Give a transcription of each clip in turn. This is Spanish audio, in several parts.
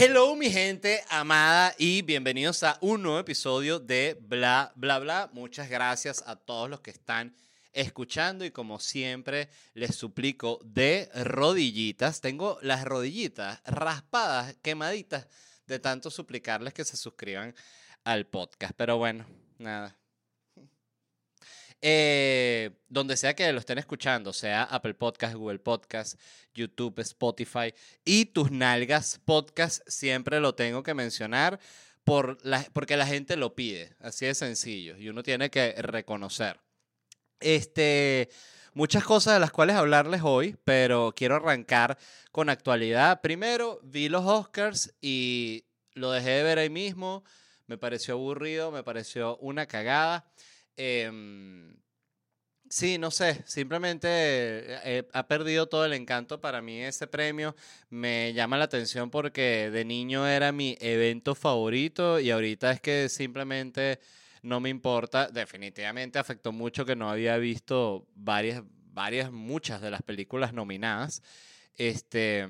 Hello mi gente amada y bienvenidos a un nuevo episodio de Bla Bla Bla. Muchas gracias a todos los que están escuchando y como siempre les suplico de rodillitas. Tengo las rodillitas raspadas, quemaditas de tanto suplicarles que se suscriban al podcast. Pero bueno, nada. Eh, donde sea que lo estén escuchando, sea Apple Podcast, Google Podcast, YouTube, Spotify y tus nalgas podcast, siempre lo tengo que mencionar por la, porque la gente lo pide, así de sencillo, y uno tiene que reconocer. Este, muchas cosas de las cuales hablarles hoy, pero quiero arrancar con actualidad. Primero, vi los Oscars y lo dejé de ver ahí mismo, me pareció aburrido, me pareció una cagada. Em, sí, no sé, simplemente eh, ha perdido todo el encanto para mí ese premio. Me llama la atención porque de niño era mi evento favorito y ahorita es que simplemente no me importa. Definitivamente afectó mucho que no había visto varias, varias, muchas de las películas nominadas. Este,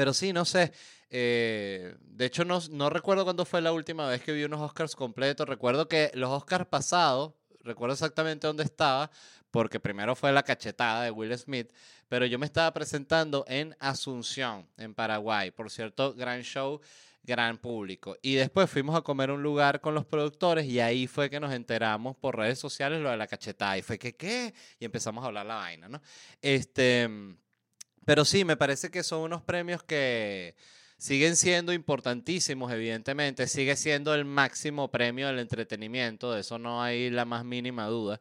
pero sí, no sé. Eh, de hecho, no, no recuerdo cuándo fue la última vez que vi unos Oscars completos. Recuerdo que los Oscars pasados, recuerdo exactamente dónde estaba, porque primero fue la cachetada de Will Smith, pero yo me estaba presentando en Asunción, en Paraguay. Por cierto, gran show, gran público. Y después fuimos a comer un lugar con los productores y ahí fue que nos enteramos por redes sociales lo de la cachetada. Y fue que, ¿qué? Y empezamos a hablar la vaina, ¿no? Este, pero sí, me parece que son unos premios que siguen siendo importantísimos, evidentemente, sigue siendo el máximo premio del entretenimiento, de eso no hay la más mínima duda.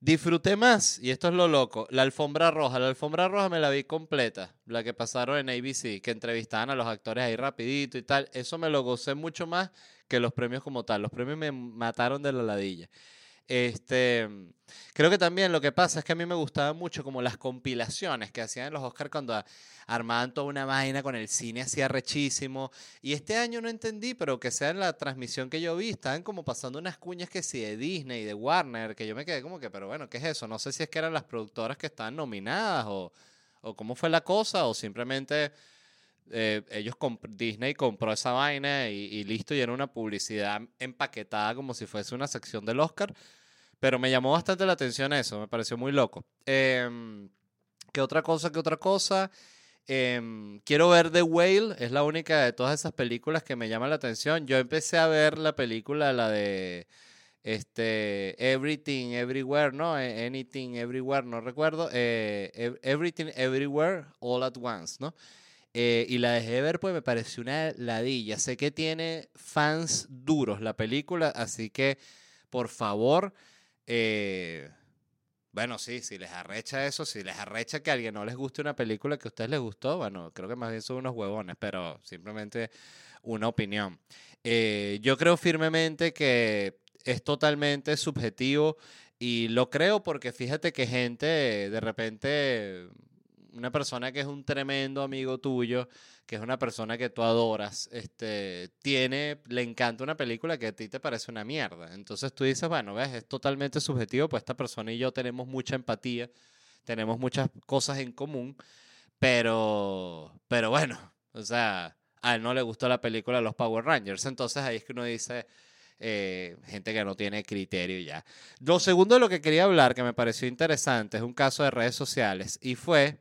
Disfruté más, y esto es lo loco, la alfombra roja. La alfombra roja me la vi completa, la que pasaron en ABC, que entrevistaban a los actores ahí rapidito y tal. Eso me lo gocé mucho más que los premios como tal. Los premios me mataron de la ladilla. Este, creo que también lo que pasa es que a mí me gustaban mucho como las compilaciones que hacían los Oscars cuando armaban toda una vaina con el cine hacía rechísimo. Y este año no entendí, pero que sea en la transmisión que yo vi, estaban como pasando unas cuñas que sí de Disney, de Warner, que yo me quedé como que, pero bueno, ¿qué es eso? No sé si es que eran las productoras que estaban nominadas o, o cómo fue la cosa o simplemente... Eh, ellos Disney compró esa vaina y, listo, y era una publicidad empaquetada como si fuese una sección del Oscar. Pero me llamó bastante la atención eso, me pareció muy loco. Eh, ¿Qué otra cosa? ¿Qué otra cosa? Eh, quiero ver The Whale, es la única de todas esas películas que me llama la atención. Yo empecé a ver la película, la de este Everything Everywhere, ¿no? E, Anything Everywhere, no recuerdo. Eh, Everything Everywhere All at Once, ¿no? Eh, y la dejé ver, pues me pareció una ladilla. Sé que tiene fans duros la película, así que por favor eh, bueno, sí, si les arrecha eso, si les arrecha que a alguien no les guste una película que a ustedes les gustó, bueno, creo que más bien son unos huevones, pero simplemente una opinión. Eh, yo creo firmemente que es totalmente subjetivo y lo creo porque fíjate que gente de repente una persona que es un tremendo amigo tuyo, que es una persona que tú adoras, este, tiene, le encanta una película que a ti te parece una mierda. Entonces tú dices, bueno, ves, es totalmente subjetivo, pues esta persona y yo tenemos mucha empatía, tenemos muchas cosas en común, pero, pero bueno, o sea, a él no le gustó la película los Power Rangers, entonces ahí es que uno dice... Eh, gente que no tiene criterio ya. Lo segundo de lo que quería hablar, que me pareció interesante, es un caso de redes sociales y fue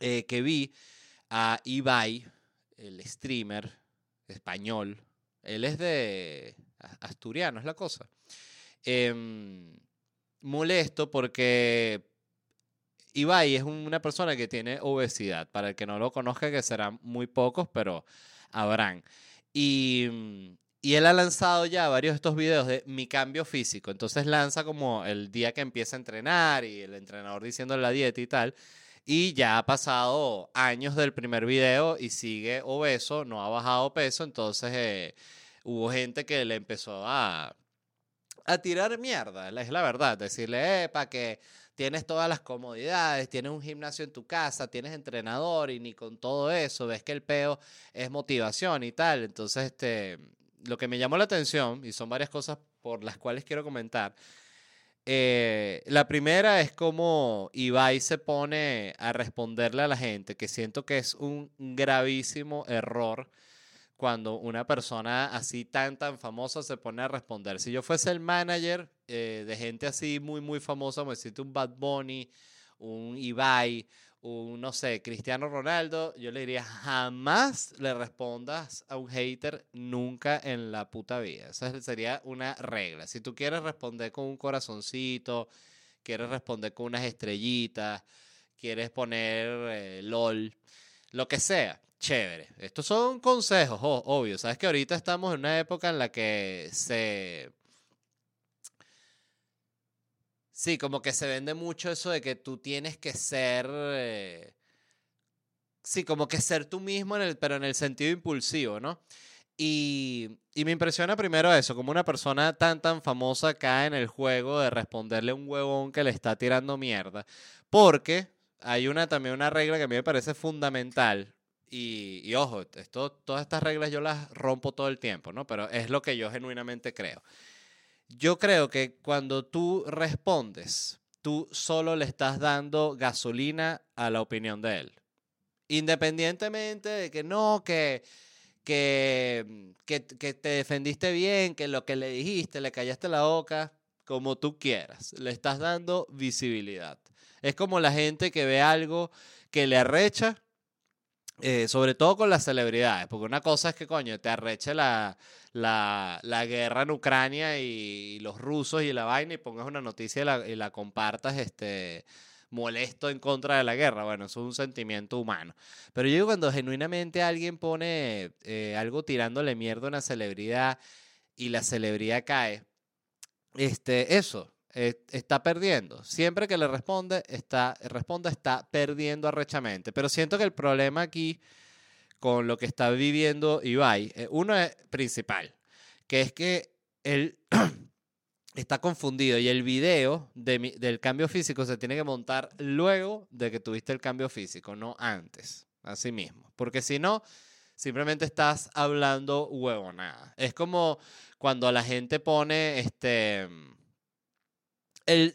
eh, que vi a Ibai, el streamer español. Él es de asturiano, es la cosa. Em, molesto porque Ibai es una persona que tiene obesidad. Para el que no lo conozca, que serán muy pocos, pero habrán. Y, Y él ha lanzado ya varios de estos videos de mi cambio físico. Entonces lanza como el día que empieza a entrenar y el entrenador diciendo la dieta y tal. Y ya ha pasado años del primer video y sigue obeso, no ha bajado peso. Entonces eh, hubo gente que le empezó a, a tirar mierda, es la verdad. Decirle, para que tienes todas las comodidades, tienes un gimnasio en tu casa, tienes entrenador y ni con todo eso, ves que el peo es motivación y tal. Entonces, este, lo que me llamó la atención, y son varias cosas por las cuales quiero comentar, eh, la primera es como Ibai se pone a responderle a la gente, que siento que es un gravísimo error cuando una persona así tan, tan famosa se pone a responder. Si yo fuese el manager eh, de gente así muy, muy famosa, me decirte un Bad Bunny, un Ibai, un, no sé, Cristiano Ronaldo, yo le diría, jamás le respondas a un hater nunca en la puta vida. Esa sería una regla. Si tú quieres responder con un corazoncito, quieres responder con unas estrellitas, quieres poner eh, LOL, lo que sea, chévere. Estos son consejos, obvio. Sabes que ahorita estamos en una época en la que se Sí, como que se vende mucho eso de que tú tienes que ser. Eh, sí, como que ser tú mismo, pero en el sentido impulsivo, ¿no? Y, y, me impresiona primero eso, como una persona tan, tan famosa cae en el juego de responderle a un huevón que le está tirando mierda. Porque hay una, también una regla que a mí me parece fundamental. Y, y ojo, esto, todas estas reglas yo las rompo todo el tiempo, ¿no? Pero es lo que yo genuinamente creo. Yo creo que cuando tú respondes, tú solo le estás dando gasolina a la opinión de él. Independientemente de que no, que, que, que, te defendiste bien, que lo que le dijiste, le callaste la boca, como tú quieras. Le estás dando visibilidad. Es como la gente que ve algo que le arrecha, eh, sobre todo con las celebridades, porque una cosa es que, coño, te arreche la, la, la, guerra en Ucrania y, los rusos y la vaina y pongas una noticia y la, compartas este, molesto en contra de la guerra. Bueno, eso es un sentimiento humano. Pero yo digo cuando genuinamente alguien pone eh, algo tirándole mierda a una celebridad y la celebridad cae, este, eso, eh, está perdiendo. Siempre que le responde, está, responde, está perdiendo arrechamente. Pero siento que el problema aquí con lo que está viviendo Ibai. Eh, uno es principal, que es que él está confundido y el video del cambio físico se tiene que montar luego de que tuviste el cambio físico, no antes, así mismo. Porque si no, simplemente estás hablando huevonada. Es como cuando la gente pone este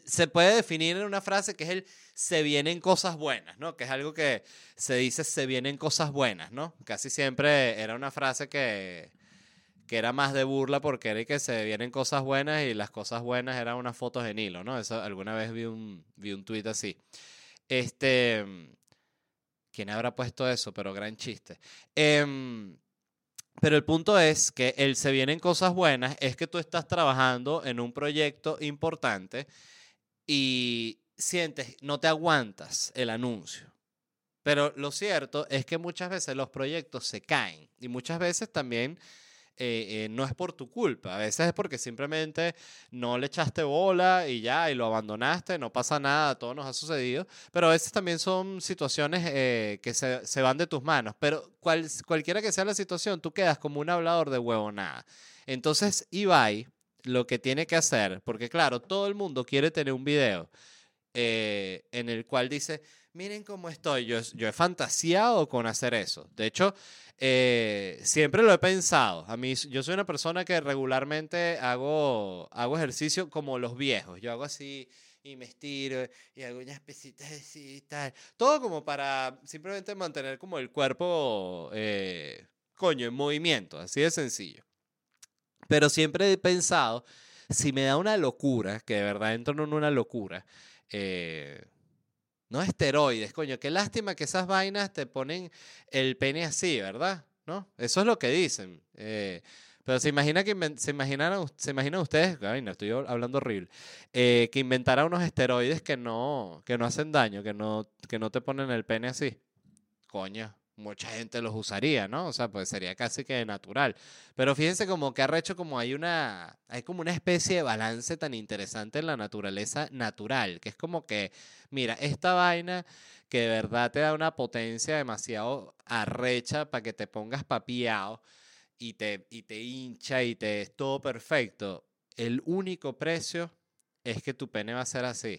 se puede definir en una frase que es el se vienen cosas buenas, ¿no? Que es algo que se dice se vienen cosas buenas, ¿no? Casi siempre era una frase que, que era más de burla porque era que se vienen cosas buenas y las cosas buenas eran unas fotos en hilo, ¿no? Eso, alguna vez vi un, vi un tuit así. Este, ¿quién habrá puesto eso? Pero gran chiste. Eh, pero el punto es que el se vienen cosas buenas es que tú estás trabajando en un proyecto importante y sientes, no te aguantas el anuncio. Pero lo cierto es que muchas veces los proyectos se caen y muchas veces también eh, eh, no es por tu culpa, a veces es porque simplemente no le echaste bola y ya, y lo abandonaste, no pasa nada, todo nos ha sucedido, pero a veces también son situaciones eh, que se, se, van de tus manos, pero cual, cualquiera que sea la situación, tú quedas como un hablador de huevo nada. Entonces, Ibai lo que tiene que hacer, porque claro, todo el mundo quiere tener un video en el cual dice, miren cómo estoy, yo, yo he fantaseado con hacer eso. De hecho, eh, siempre lo he pensado. A mí, yo soy una persona que regularmente hago, hago ejercicio como los viejos. Yo hago así y me estiro y hago pesitas así y tal. Todo como para simplemente mantener como el cuerpo, eh, coño, en movimiento, así de sencillo. Pero siempre he pensado, si me da una locura, que de verdad entro en una locura, eh, no esteroides, coño, qué lástima que esas vainas te ponen el pene así, ¿verdad? ¿No? Eso es lo que dicen. Eh, pero se imagina que se imaginaron, se imaginan ustedes, ay, estoy hablando horrible, eh, que inventara unos esteroides que no, que no hacen daño, que no, que no te ponen el pene así. Coño, mucha gente los usaría, ¿no? O sea, pues sería casi que natural. Pero fíjense como que arrecho como hay una, hay como una especie de balance tan interesante en la naturaleza natural, que es como que, mira, esta vaina que de verdad te da una potencia demasiado arrecha para que te pongas papiado y te, y te hincha y te es todo perfecto. El único precio es que tu pene va a ser así.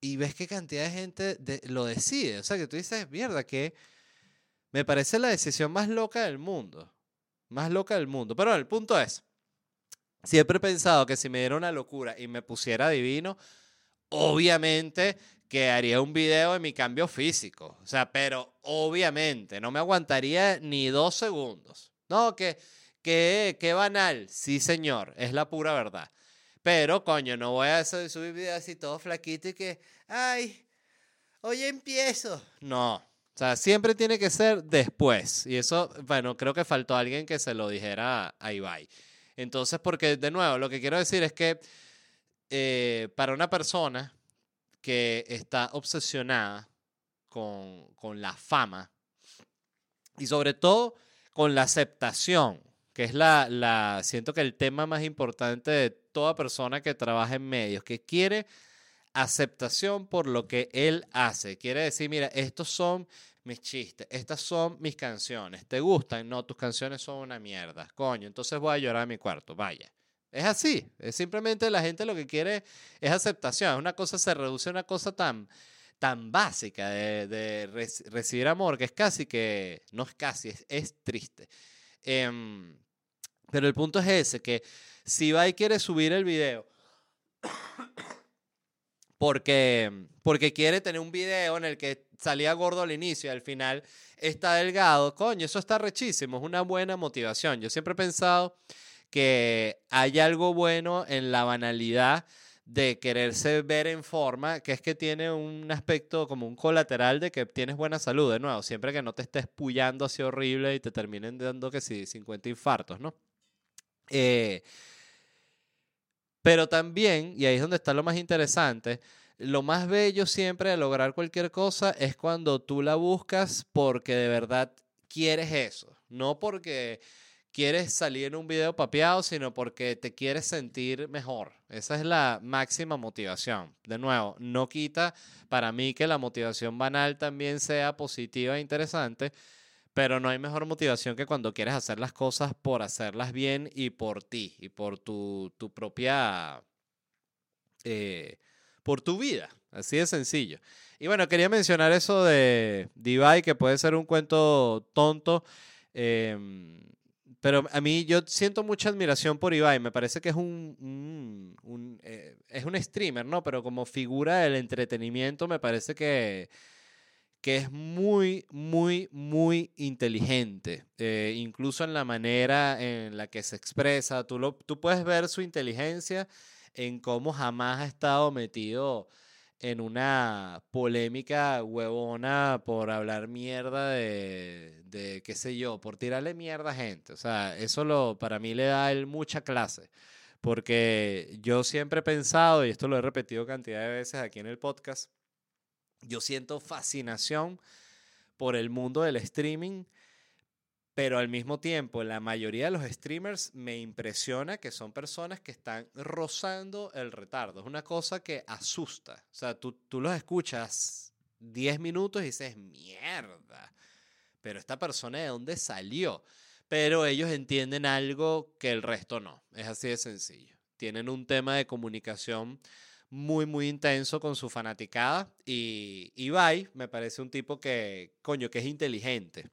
Y ves qué cantidad de gente lo decide. O sea, que tú dices, mierda, que me parece la decisión más loca del mundo. Más loca del mundo. Pero el punto es, siempre he pensado que si me diera una locura y me pusiera divino, obviamente que haría un video de mi cambio físico. O sea, pero obviamente no me aguantaría ni dos segundos. No, que, que, que banal. Sí, señor, es la pura verdad. Pero, coño, no voy a subir videos así todo flaquito y que, ay, hoy empiezo. No, o sea, siempre tiene que ser después. Y eso, bueno, creo que faltó alguien que se lo dijera a Ibai. Entonces, porque de nuevo, lo que quiero decir es que eh, para una persona que está obsesionada con, con la fama y sobre todo con la aceptación, que es la, la, siento que el tema más importante de toda persona que trabaja en medios, que quiere aceptación por lo que él hace. Quiere decir, mira, estos son mis chistes, estas son mis canciones. ¿Te gustan? No, tus canciones son una mierda. Coño, entonces voy a llorar a mi cuarto. Vaya. Es así. Es simplemente la gente lo que quiere es aceptación. Una cosa se reduce a una cosa tan, tan básica de, recibir amor que es casi que, no es casi, es, triste. Em, pero el punto es ese, que si va y quiere subir el video porque, porque quiere tener un video en el que salía gordo al inicio y al final está delgado, coño, eso está rechísimo, es una buena motivación. Yo siempre he pensado que hay algo bueno en la banalidad de quererse ver en forma, que es que tiene un aspecto como un colateral de que tienes buena salud, de nuevo, siempre que no te estés pullando así horrible y te terminen dando que sí, 50 infartos, ¿no? Eh, pero también, y ahí es donde está lo más interesante, lo más bello siempre de lograr cualquier cosa es cuando tú la buscas porque de verdad quieres eso, no porque quieres salir en un video papeado, sino porque te quieres sentir mejor. Esa es la máxima motivación. De nuevo, no quita para mí que la motivación banal también sea positiva e interesante, pero no hay mejor motivación que cuando quieres hacer las cosas por hacerlas bien y por ti y por tu, propia... Eh, por tu vida. Así de sencillo. Y bueno, quería mencionar eso de Divide, que puede ser un cuento tonto. Em, pero a mí yo siento mucha admiración por Ibai. Me parece que es un, eh, es un streamer, ¿no? Pero como figura del entretenimiento me parece que que es muy, muy, muy inteligente, eh, incluso en la manera en la que se expresa. Tú, lo, tú puedes ver su inteligencia en cómo jamás ha estado metido en una polémica huevona por hablar mierda de, de, qué sé yo, por tirarle mierda a gente. O sea, eso lo, para mí le da él mucha clase. Porque yo siempre he pensado, y esto lo he repetido cantidad de veces aquí en el podcast, yo siento fascinación por el mundo del streaming, pero al mismo tiempo la mayoría de los streamers me impresiona que son personas que están rozando el retardo. Es una cosa que asusta. O sea, tú, tú los escuchas 10 minutos y dices, mierda, pero esta persona de dónde salió. Pero ellos entienden algo que el resto no. Es así de sencillo. Tienen un tema de comunicación muy, muy intenso con su fanaticada. Y Ibai me parece un tipo que, coño, que es inteligente.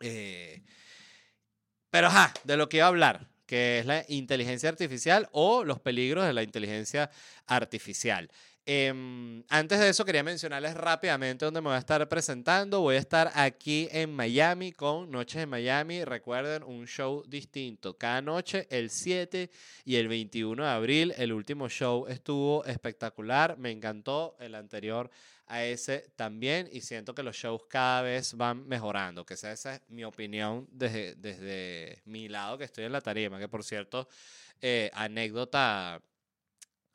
Eh, pero, ajá, de lo que iba a hablar, que es la inteligencia artificial o los peligros de la inteligencia artificial. Em, antes de eso, quería mencionarles rápidamente dónde me voy a estar presentando. Voy a estar aquí en Miami con Noches en Miami. Recuerden, un show distinto cada noche, el 7 y el 21 de abril. El último show estuvo espectacular, me encantó. El anterior a ese también y siento que los shows cada vez van mejorando, que esa, es mi opinión desde, desde mi lado que estoy en la tarima, que por cierto, eh, anécdota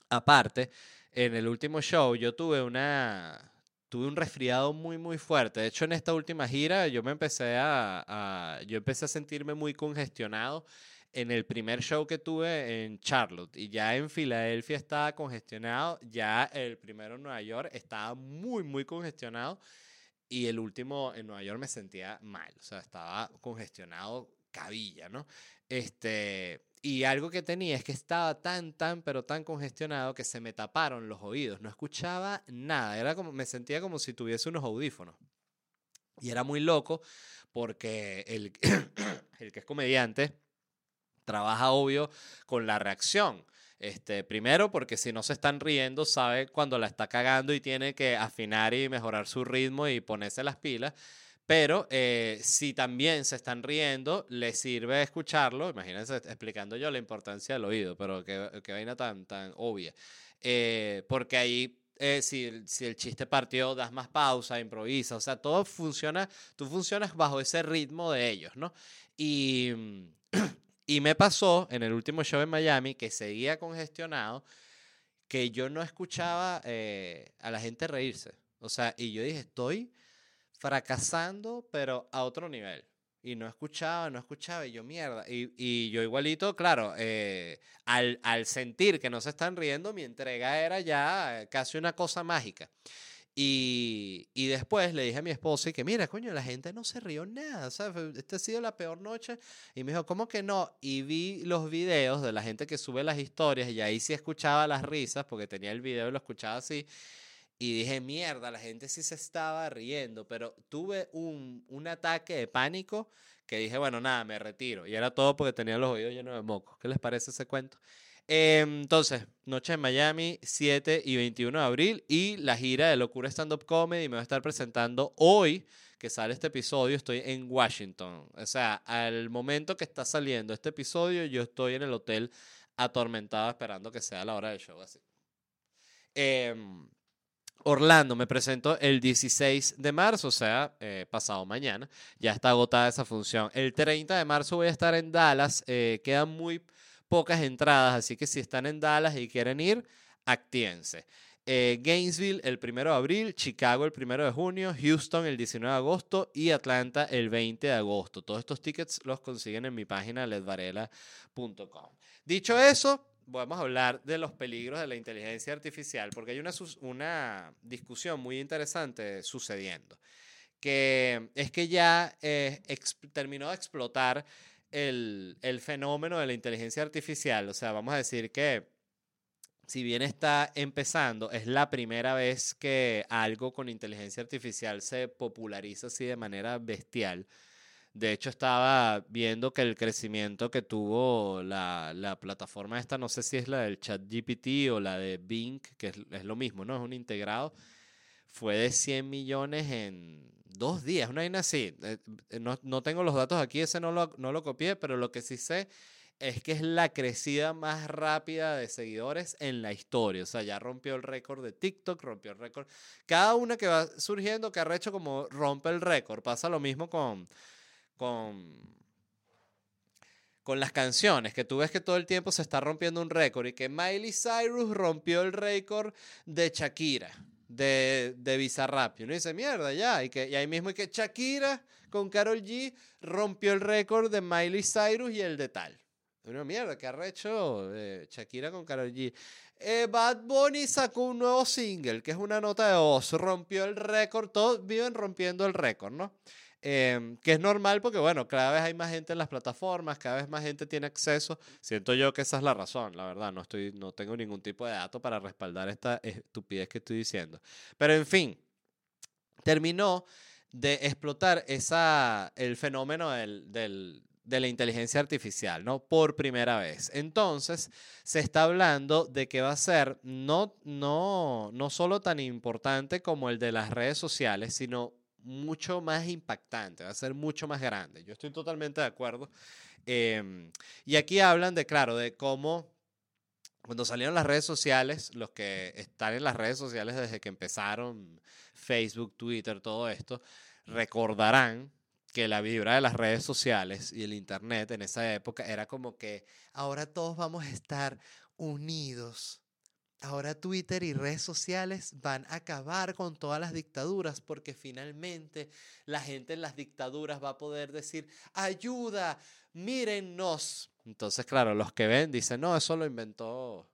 aparte en el último show yo tuve una, tuve un resfriado muy, muy fuerte. De hecho, en esta última gira yo me empecé a, yo empecé a sentirme muy congestionado en el primer show que tuve en Charlotte y ya en Filadelfia estaba congestionado, ya el primero en Nueva York estaba muy, muy congestionado y el último en Nueva York me sentía mal, o sea, estaba congestionado cabilla, ¿no? Este, y algo que tenía es que estaba tan, tan, pero tan congestionado que se me taparon los oídos, no escuchaba nada, era como, me sentía como si tuviese unos audífonos. Y era muy loco porque el, el que es comediante trabaja obvio con la reacción. Este, primero, porque si no se están riendo, sabe cuando la está cagando y tiene que afinar y mejorar su ritmo y ponerse las pilas. Pero eh, si también se están riendo, le sirve escucharlo. Imagínense explicando yo la importancia del oído, pero qué, qué vaina tan, tan obvia. Eh, porque ahí, eh, si, si el chiste partió, das más pausa, improvisa. O sea, todo funciona, tú funcionas bajo ese ritmo de ellos, ¿no? Y, y me pasó en el último show en Miami que seguía congestionado, que yo no escuchaba eh, a la gente reírse. O sea, y yo dije, estoy fracasando, pero a otro nivel. Y no escuchaba, no escuchaba, y yo mierda. Y, y yo igualito, claro, eh, al, al sentir que no se están riendo, mi entrega era ya casi una cosa mágica. Y, y después le dije a mi esposa que, mira, coño, la gente no se rió nada, ¿sabes? Esta ha sido la peor noche. Y me dijo, ¿cómo que no? Y vi los videos de la gente que sube las historias y ahí sí escuchaba las risas, porque tenía el video y lo escuchaba así. Y dije, mierda, la gente sí se estaba riendo, pero tuve un, un ataque de pánico que dije, bueno, nada, me retiro. Y era todo porque tenía los oídos llenos de mocos. ¿Qué les parece ese cuento? Eh, entonces, Noche en Miami, 7 y 21 de abril. Y la gira de Locura Stand Up Comedy me va a estar presentando hoy que sale este episodio. Estoy en Washington. O sea, al momento que está saliendo este episodio, yo estoy en el hotel atormentado esperando que sea la hora del show. Así. Em, Orlando, me presento el 16 de marzo, o sea, eh, pasado mañana. Ya está agotada esa función. El 30 de marzo voy a estar en Dallas. eh, quedan muy pocas entradas, así que si están en Dallas y quieren ir, actíense. Eh, Gainesville el 1 de abril, Chicago el 1 de junio, Houston el 19 de agosto y Atlanta el 20 de agosto. Todos estos tickets los consiguen en mi página ledvarela.com. Dicho eso, a hablar de los peligros de la inteligencia artificial, porque hay una, una discusión muy interesante sucediendo, que es que ya eh, terminó de explotar el, el fenómeno de la inteligencia artificial. O sea, vamos a decir que si bien está empezando, es la primera vez que algo con inteligencia artificial se populariza así de manera bestial. De hecho, estaba viendo que el crecimiento que tuvo la, la plataforma esta, no sé si es la del ChatGPT o la de Bing, que es, es lo mismo, ¿no? Es un integrado, fue de 100 millones en dos días, una vaina así. Eh, eh, No, no tengo los datos aquí, ese no lo, no lo copié, pero lo que sí sé es que es la crecida más rápida de seguidores en la historia. O sea, ya rompió el récord de TikTok, rompió el récord. Cada una que va surgiendo, que ha hecho como rompe el récord. Pasa lo mismo con, con, con las canciones, que tú ves que todo el tiempo se está rompiendo un récord y que Miley Cyrus rompió el récord de Shakira, de, de Bizarrap. Y uno dice, mierda, ya. Y, que, y ahí mismo y que Shakira con Carol G rompió el récord de Miley Cyrus y el de tal. Una mierda, ¿qué ha hecho eh, Shakira con Karol G? Eh, Bad Bunny sacó un nuevo single, que es una nota de voz, rompió el récord, todos viven rompiendo el récord, ¿no? Em, que es normal porque, bueno, cada vez hay más gente en las plataformas, cada vez más gente tiene acceso. Siento yo que esa es la razón, la verdad, no, estoy, no tengo ningún tipo de dato para respaldar esta estupidez que estoy diciendo. Pero, en fin, terminó de explotar esa, el fenómeno del, del, de la inteligencia artificial, ¿no? Por primera vez. Entonces, se está hablando de que va a ser no, no, no solo tan importante como el de las redes sociales, sino mucho más impactante, va a ser mucho más grande. Yo estoy totalmente de acuerdo. Eh, y aquí hablan de, claro, de cómo cuando salieron las redes sociales, los que están en las redes sociales desde que empezaron Facebook, Twitter, todo esto, recordarán que la vibra de las redes sociales y el Internet en esa época era como que ahora todos vamos a estar unidos ahora Twitter y redes sociales van a acabar con todas las dictaduras porque finalmente la gente en las dictaduras va a poder decir, ayuda, mírennos. Entonces, claro, los que ven dicen, no, eso lo inventó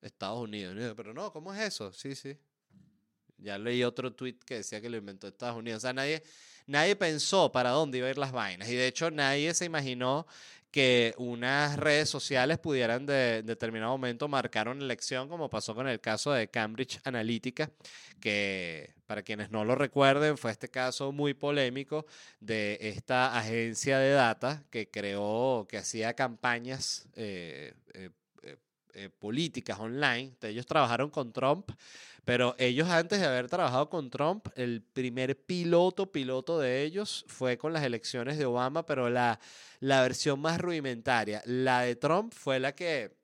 Estados Unidos. Pero no, ¿cómo es eso? Sí, sí. Ya leí otro tweet que decía que lo inventó Estados Unidos. O sea, nadie, nadie pensó para dónde iba a ir las vainas. Y de hecho, nadie se imaginó que unas redes sociales pudieran de, determinado momento marcar una elección, como pasó con el caso de Cambridge Analytica, que para quienes no lo recuerden, fue este caso muy polémico de esta agencia de data que creó, que hacía campañas eh, eh, eh, políticas online. Ellos trabajaron con Trump, pero ellos antes de haber trabajado con Trump, el primer piloto, piloto de ellos fue con las elecciones de Obama, pero la, la versión más rudimentaria. La de Trump fue la que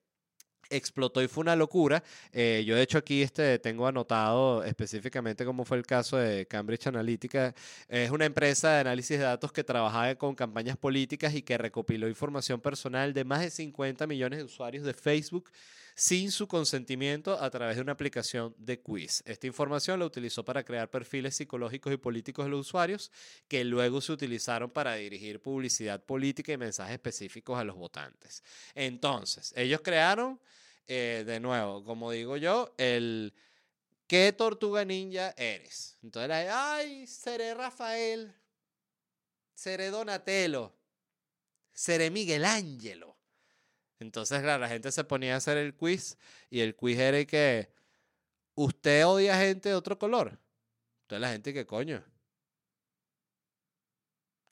explotó y fue una locura. Eh, yo de hecho aquí este, tengo anotado específicamente cómo fue el caso de Cambridge Analytica. Es una empresa de análisis de datos que trabajaba con campañas políticas y que recopiló información personal de más de 50 millones de usuarios de Facebook sin su consentimiento a través de una aplicación de quiz. Esta información la utilizó para crear perfiles psicológicos y políticos de los usuarios que luego se utilizaron para dirigir publicidad política y mensajes específicos a los votantes. Entonces, ellos crearon eh, de nuevo, como digo yo, el ¿qué tortuga ninja eres? Entonces, ay, seré Rafael, seré Donatello, seré Miguel Ángelo. Entonces, claro, la gente se ponía a hacer el quiz y el quiz era que usted odia gente de otro color. Entonces la gente que coño.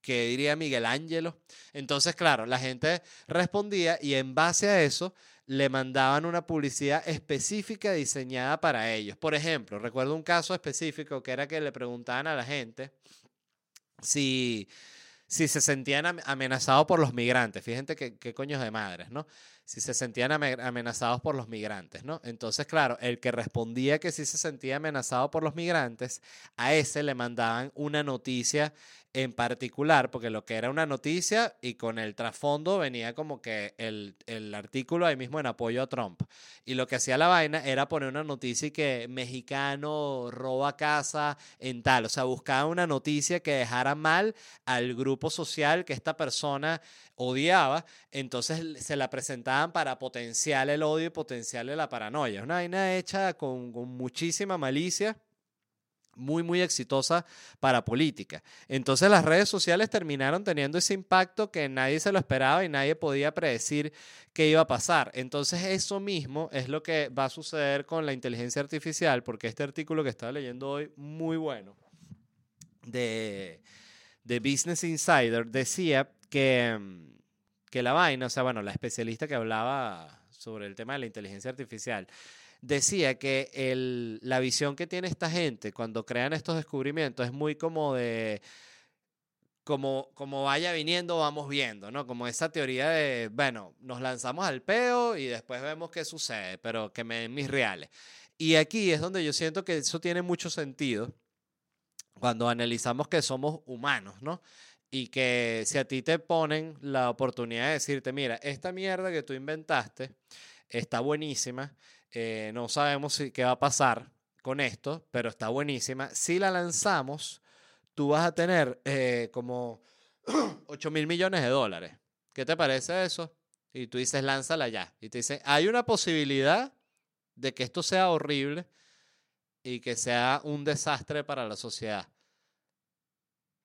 ¿Qué diría Miguel Ángelo? Entonces, claro, la gente respondía y en base a eso le mandaban una publicidad específica diseñada para ellos. Por ejemplo, recuerdo un caso específico que era que le preguntaban a la gente si, si se sentían amenazados por los migrantes. Fíjense qué, qué coños de madres, ¿no? Si se sentían amenazados por los migrantes, ¿no? Entonces, claro, el que respondía que sí se sentía amenazado por los migrantes, a ese le mandaban una noticia en particular, porque lo que era una noticia y con el trasfondo venía como que el, el, artículo ahí mismo en apoyo a Trump. Y lo que hacía la vaina era poner una noticia y que mexicano roba casa en tal. O sea, buscaba una noticia que dejara mal al grupo social que esta persona odiaba. Entonces se la presentaban para potenciar el odio y potenciarle la paranoia. Es una vaina hecha con, con muchísima malicia muy, muy exitosa para política. Entonces las redes sociales terminaron teniendo ese impacto que nadie se lo esperaba y nadie podía predecir qué iba a pasar. Entonces eso mismo es lo que va a suceder con la inteligencia artificial, porque este artículo que estaba leyendo hoy, muy bueno, de, de Business Insider, decía que, que la vaina, o sea, bueno, la especialista que hablaba sobre el tema de la inteligencia artificial, decía que el, la visión que tiene esta gente cuando crean estos descubrimientos es muy como de, como, como vaya viniendo, vamos viendo, ¿no? Como esa teoría de, bueno, nos lanzamos al peo y después vemos qué sucede, pero que me den mis reales. Y aquí es donde yo siento que eso tiene mucho sentido cuando analizamos que somos humanos, ¿no? Y que si a ti te ponen la oportunidad de decirte, mira, esta mierda que tú inventaste está buenísima, eh, no sabemos si, qué va a pasar con esto, pero está buenísima. Si la lanzamos, tú vas a tener eh, como 8 mil millones de dólares. ¿Qué te parece eso? Y tú dices, lánzala ya. Y te dicen, hay una posibilidad de que esto sea horrible y que sea un desastre para la sociedad.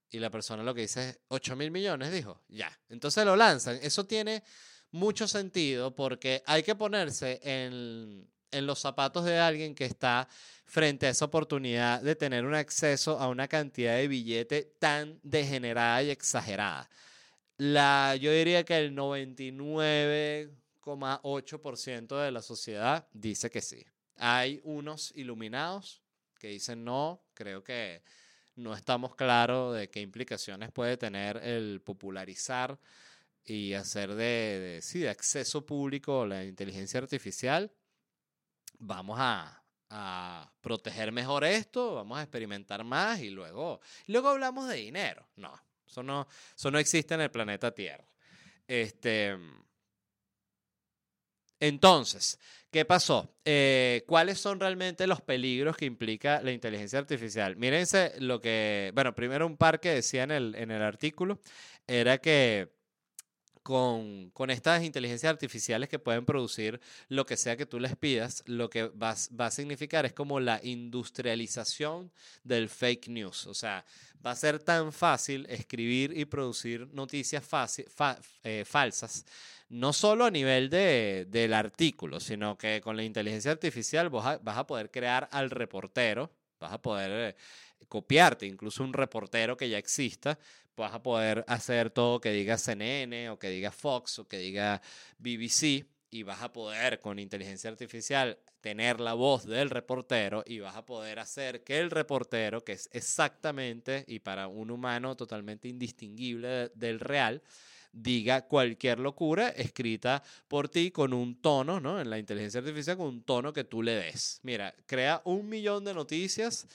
Y la persona lo que dice es 8 mil millones, dijo, ya. Entonces lo lanzan. Eso tiene mucho sentido porque hay que ponerse en, en los zapatos de alguien que está frente a esa oportunidad de tener un acceso a una cantidad de billete tan degenerada y exagerada. La, yo diría que el 99,8% de la sociedad dice que sí. Hay unos iluminados que dicen no, creo que no estamos claros de qué implicaciones puede tener el popularizar y hacer de, de, sí, de acceso público la inteligencia artificial vamos a, proteger mejor esto, vamos a experimentar más y luego, luego hablamos de dinero. No, eso no, eso no existe en el planeta Tierra. Este, Entonces, ¿qué pasó? Eh, ¿Cuáles son realmente los peligros que implica la inteligencia artificial? Mírense lo que, bueno, primero un par que decía en el, en el artículo, era que con, con, estas inteligencias artificiales que pueden producir lo que sea que tú les pidas, lo que va, va, a significar es como la industrialización del fake news. O sea, va a ser tan fácil escribir y producir noticias eh, falsas, no solo a nivel de, del artículo, sino que con la inteligencia artificial vas a, poder crear al reportero, vas a poder... Eh, copiarte, incluso un reportero que ya exista, vas a poder hacer todo que diga CNN o que diga Fox o que diga BBC y vas a poder con inteligencia artificial tener la voz del reportero y vas a poder hacer que el reportero, que es exactamente y para un humano totalmente indistinguible del real, diga cualquier locura escrita por ti con un tono, ¿no? En la inteligencia artificial con un tono que tú le des. Mira, crea un millón de noticias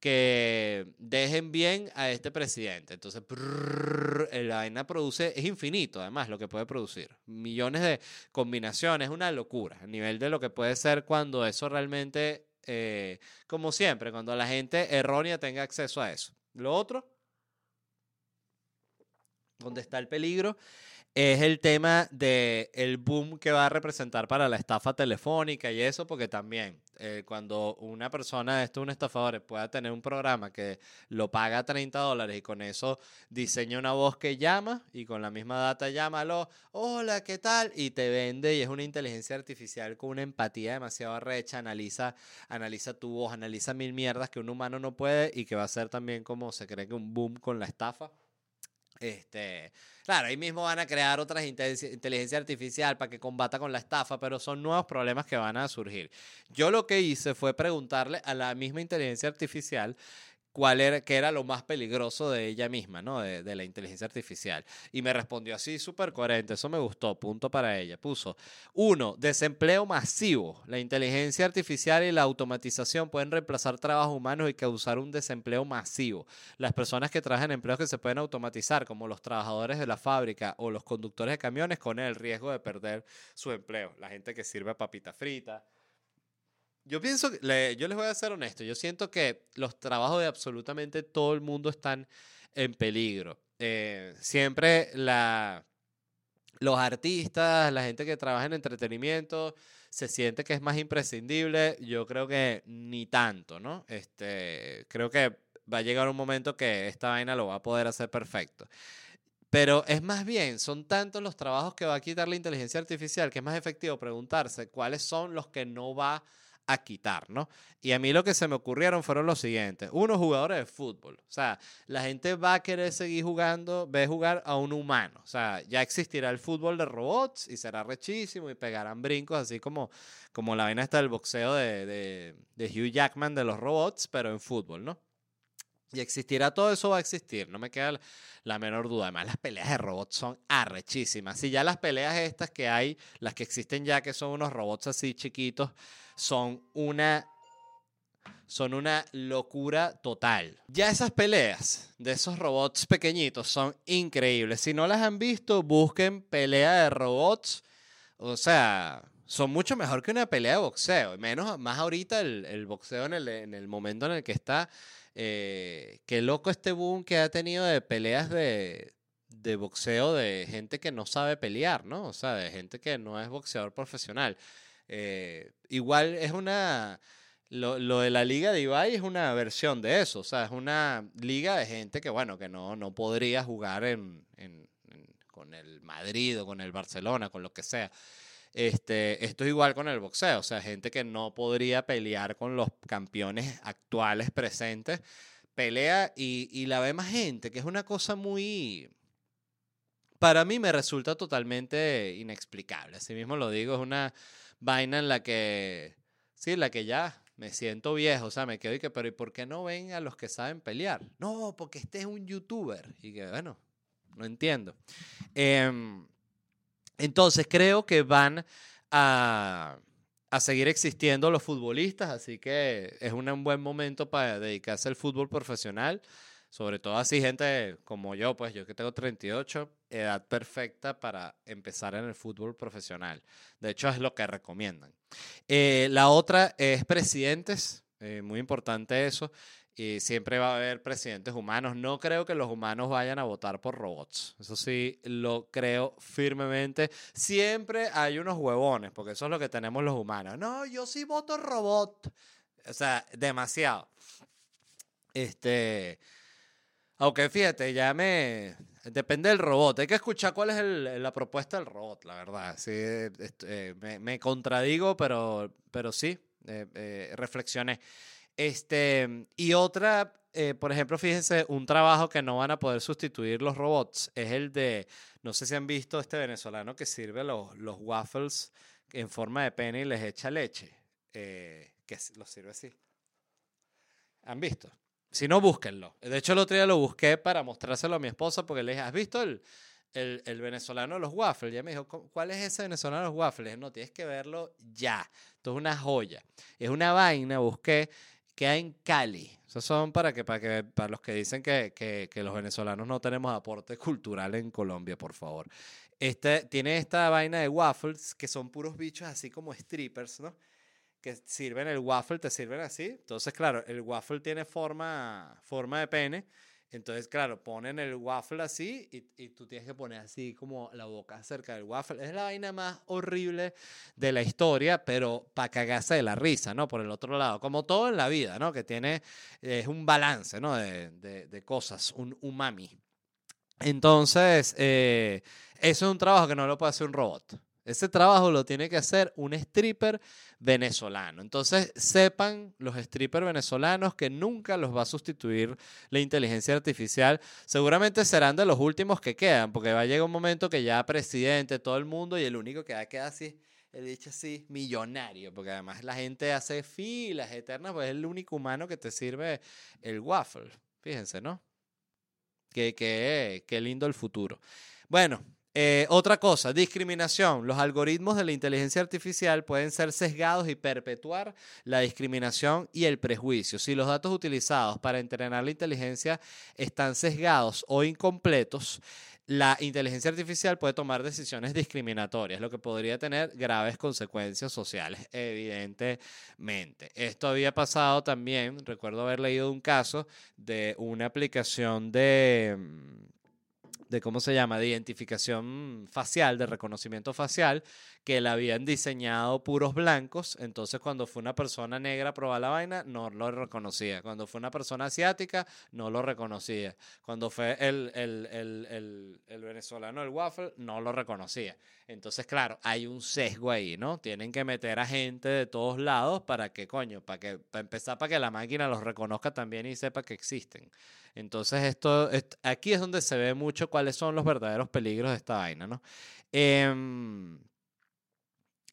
que dejen bien a este presidente. Entonces, la vaina produce, es infinito además lo que puede producir. Millones de combinaciones, una locura, a nivel de lo que puede ser cuando eso realmente, eh, como siempre, cuando la gente errónea tenga acceso a eso. Lo otro, donde está el peligro, es el tema del el boom que va a representar para la estafa telefónica y eso, porque también eh, cuando una persona, esto es un estafador, pueda tener un programa que lo paga 30 dólares y con eso diseña una voz que llama y con la misma data llámalo, hola, ¿qué tal? Y te vende y es una inteligencia artificial con una empatía demasiado arrecha, analiza, analiza tu voz, analiza mil mierdas que un humano no puede y que va a ser también como se cree que un boom con la estafa. Este, claro, ahí mismo van a crear otras inteligencia artificial para que combata con la estafa, pero son nuevos problemas que van a surgir. Yo lo que hice fue preguntarle a la misma inteligencia artificial cuál era, qué era lo más peligroso de ella misma, ¿no? De, la inteligencia artificial. Y me respondió así, súper coherente, eso me gustó, punto para ella. Puso, uno, desempleo masivo. La inteligencia artificial y la automatización pueden reemplazar trabajos humanos y causar un desempleo masivo. Las personas que trabajan empleos que se pueden automatizar, como los trabajadores de la fábrica o los conductores de camiones, con el riesgo de perder su empleo. La gente que sirve papita frita yo pienso, yo les voy a ser honesto, yo siento que los trabajos de absolutamente todo el mundo están en peligro. Eh, siempre los artistas, la gente que trabaja en entretenimiento, se siente que es más imprescindible. Yo creo que ni tanto, ¿no? Este, creo que va a llegar un momento que esta vaina lo va a poder hacer perfecto. Pero es más bien, son tantos los trabajos que va a quitar la inteligencia artificial que es más efectivo preguntarse cuáles son los que no va a a quitar, ¿no? Y a mí lo que se me ocurrieron fueron los siguientes. Uno, jugadores de fútbol. O sea, la gente va a querer seguir jugando, ve jugar a un humano. O sea, ya existirá el fútbol de robots y será rechísimo y pegarán brincos, así como, como la vaina está del boxeo de, de Hugh Jackman de los robots, pero en fútbol, ¿no? Y existirá todo eso, va a existir, no me queda la menor duda. Además, las peleas de robots son arrechísimas. Si ya las peleas estas que hay, las que existen ya, que son unos robots así chiquitos, son una son una locura total. Ya esas peleas de esos robots pequeñitos son increíbles. Si no las han visto, busquen pelea de robots. O sea, son mucho mejor que una pelea de boxeo. Menos, más ahorita el, boxeo en el, en el, momento en el que está. Eh, qué loco este boom que ha tenido de peleas de, de boxeo de gente que no sabe pelear, ¿no? O sea, de gente que no es boxeador profesional. Eh, igual es una... Lo, lo, de la liga de Ibai es una versión de eso, o sea, es una liga de gente que, bueno, que no, no podría jugar en, en, con el Madrid o con el Barcelona, con lo que sea. Este, esto es igual con el boxeo, o sea, gente que no podría pelear con los campeones actuales presentes, pelea y, la ve más gente, que es una cosa muy, para mí me resulta totalmente inexplicable. Así mismo lo digo, es una vaina en la que, sí, en la que ya me siento viejo, o sea, me quedo y que, pero ¿y por qué no ven a los que saben pelear? No, porque este es un youtuber. Y que, bueno, no entiendo. Em, entonces, creo que van a, a, seguir existiendo los futbolistas, así que es un buen momento para dedicarse al fútbol profesional. Sobre todo así gente como yo, pues yo que tengo 38, edad perfecta para empezar en el fútbol profesional. De hecho, es lo que recomiendan. Eh, la otra es presidentes, eh, muy importante eso. Y siempre va a haber presidentes humanos. No creo que los humanos vayan a votar por robots. Eso sí, lo creo firmemente. Siempre hay unos huevones, porque eso es lo que tenemos los humanos. No, yo sí voto robot. O sea, demasiado. Este. Aunque fíjate, ya me. Depende del robot. Hay que escuchar cuál es la propuesta del robot, la verdad. Sí, este, me, contradigo, pero, pero sí, eh, eh, reflexioné. Este, y otra, eh, por ejemplo, fíjense, un trabajo que no van a poder sustituir los robots es el de, no sé si han visto este venezolano que sirve los, los waffles en forma de pene y les echa leche, que los sirve así. ¿Han visto? Si no, búsquenlo. De hecho, el otro día lo busqué para mostrárselo a mi esposa porque le dije, ¿has visto el, el, venezolano de los waffles? Y ella me dijo, ¿cuál es ese venezolano de los waffles? no, tienes que verlo ya. Esto es una joya. Es una vaina, busqué, que hay en Cali. Esos son para, que, para, que, para los que dicen que, que, que los venezolanos no tenemos aporte cultural en Colombia, por favor. Este, tiene esta vaina de waffles que son puros bichos así como strippers, ¿no? que sirven el waffle, te sirven así. Entonces, claro, el waffle tiene forma, forma de pene. Entonces, claro, ponen el waffle así y, y, tú tienes que poner así como la boca cerca del waffle. Es la vaina más horrible de la historia, pero para cagarse de la risa, ¿no? Por el otro lado, como todo en la vida, ¿no? Que tiene, es un balance, ¿no? De, de, de cosas, un umami. Entonces, eh, eso es un trabajo que no lo puede hacer un robot. Ese trabajo lo tiene que hacer un stripper venezolano. Entonces, sepan los strippers venezolanos que nunca los va a sustituir la inteligencia artificial. Seguramente serán de los últimos que quedan, porque va a llegar un momento que ya presidente, todo el mundo, y el único que va a quedar así, he dicho así, millonario, porque además la gente hace filas eternas, pues es el único humano que te sirve el waffle. Fíjense, ¿no? Qué, qué, qué lindo el futuro. Bueno, eh, otra cosa, discriminación. Los algoritmos de la inteligencia artificial pueden ser sesgados y perpetuar la discriminación y el prejuicio. Si los datos utilizados para entrenar la inteligencia están sesgados o incompletos, la inteligencia artificial puede tomar decisiones discriminatorias, lo que podría tener graves consecuencias sociales, evidentemente. Esto había pasado también, recuerdo haber leído un caso de una aplicación de mm, de cómo se llama, de identificación facial, de reconocimiento facial, que la habían diseñado puros blancos, entonces cuando fue una persona negra a probar la vaina, no lo reconocía. Cuando fue una persona asiática, no lo reconocía. Cuando fue el, el, el, el venezolano, el waffle, no lo reconocía. Entonces, claro, hay un sesgo ahí, ¿no? Tienen que meter a gente de todos lados para que, coño, para que, para empezar, para que la máquina los reconozca también y sepa que existen. Entonces, esto, aquí es donde se ve mucho cuáles son los verdaderos peligros de esta vaina, ¿no? Em,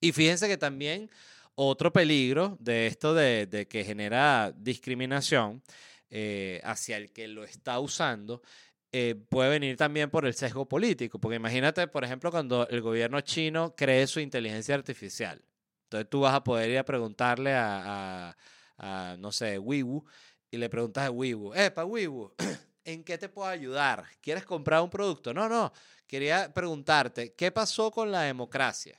y fíjense que también otro peligro de esto de, que genera discriminación eh, hacia el que lo está usando eh, puede venir también por el sesgo político, porque imagínate, por ejemplo, cuando el gobierno chino cree su inteligencia artificial. Entonces tú vas a poder ir a preguntarle a, a no sé, Weiwu, y le preguntas a Weiwu, epa, Weiwu, ¿en qué te puedo ayudar? ¿Quieres comprar un producto? No, no, quería preguntarte, ¿qué pasó con la democracia?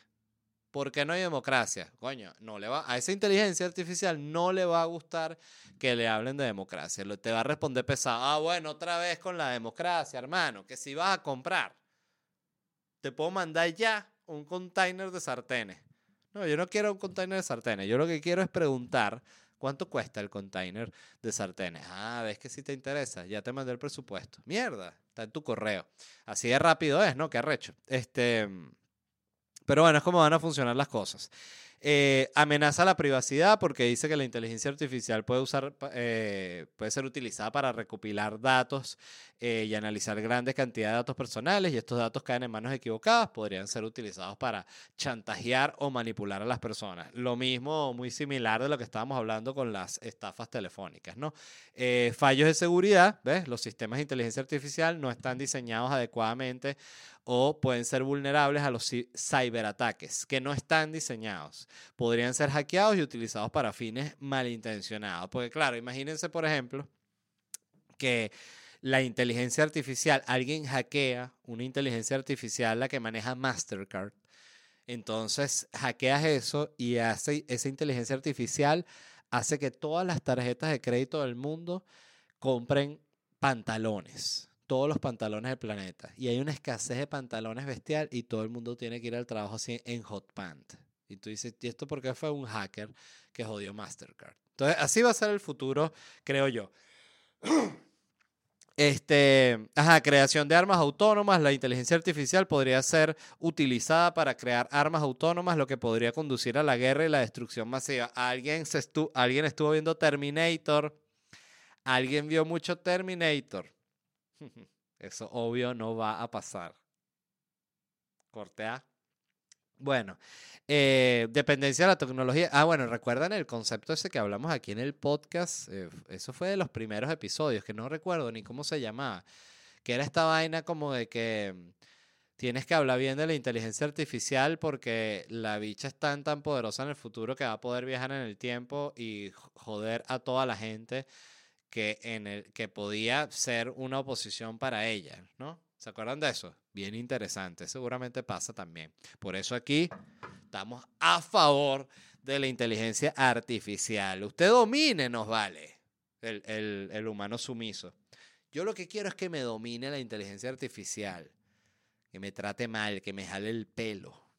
¿Por qué no hay democracia? Coño, no le va, a esa inteligencia artificial no le va a gustar que le hablen de democracia. Te va a responder pesado. Ah, bueno, otra vez con la democracia, hermano, que si vas a comprar, te puedo mandar ya un container de sartenes. No, yo no quiero un container de sartenes. Yo lo que quiero es preguntar cuánto cuesta el container de sartenes. Ah, ves que si te interesa, ya te mandé el presupuesto. Mierda, está en tu correo. Así de rápido es, ¿no? Qué arrecho. Este. Pero bueno, es como van a funcionar las cosas. Eh, amenaza la privacidad porque dice que la inteligencia artificial puede, usar, eh, puede ser utilizada para recopilar datos eh, y analizar grandes cantidades de datos personales y estos datos caen en manos equivocadas, podrían ser utilizados para chantajear o manipular a las personas. Lo mismo, muy similar de lo que estábamos hablando con las estafas telefónicas, ¿no? fallos de seguridad, ¿ves? Los sistemas de inteligencia artificial no están diseñados adecuadamente o pueden ser vulnerables a los ciberataques que no están diseñados. Podrían ser hackeados y utilizados para fines malintencionados. Porque claro, imagínense, por ejemplo, que la inteligencia artificial, alguien hackea una inteligencia artificial la que maneja Mastercard. Entonces hackeas eso y hace esa inteligencia artificial hace que todas las tarjetas de crédito del mundo compren pantalones, todos los pantalones del planeta. Y hay una escasez de pantalones bestial y todo el mundo tiene que ir al trabajo así en hot pant. Y tú dices, ¿y esto por qué fue un hacker que jodió Mastercard? Entonces, así va a ser el futuro, creo yo. Este, ajá, creación de armas autónomas. La inteligencia artificial podría ser utilizada para crear armas autónomas, lo que podría conducir a la guerra y la destrucción masiva. Alguien, alguien estuvo viendo Terminator. Alguien vio mucho Terminator. Eso obvio no va a pasar. Cortea. Bueno, eh, dependencia de la tecnología. Ah, bueno, recuerdan el concepto ese que hablamos aquí en el podcast. Eh, eso fue de los primeros episodios, que no recuerdo ni cómo se llamaba. Que era esta vaina como de que mm, tienes que hablar bien de la inteligencia artificial porque la bicha es tan, tan poderosa en el futuro que va a poder viajar en el tiempo y joder a toda la gente que, en el, que podía ser una oposición para ella, ¿no? ¿Se acuerdan de eso? Bien interesante, seguramente pasa también. Por eso aquí estamos a favor de la inteligencia artificial. Usted domine, nos vale, el, el humano sumiso. Yo lo que quiero es que me domine la inteligencia artificial, que me trate mal, que me jale el pelo.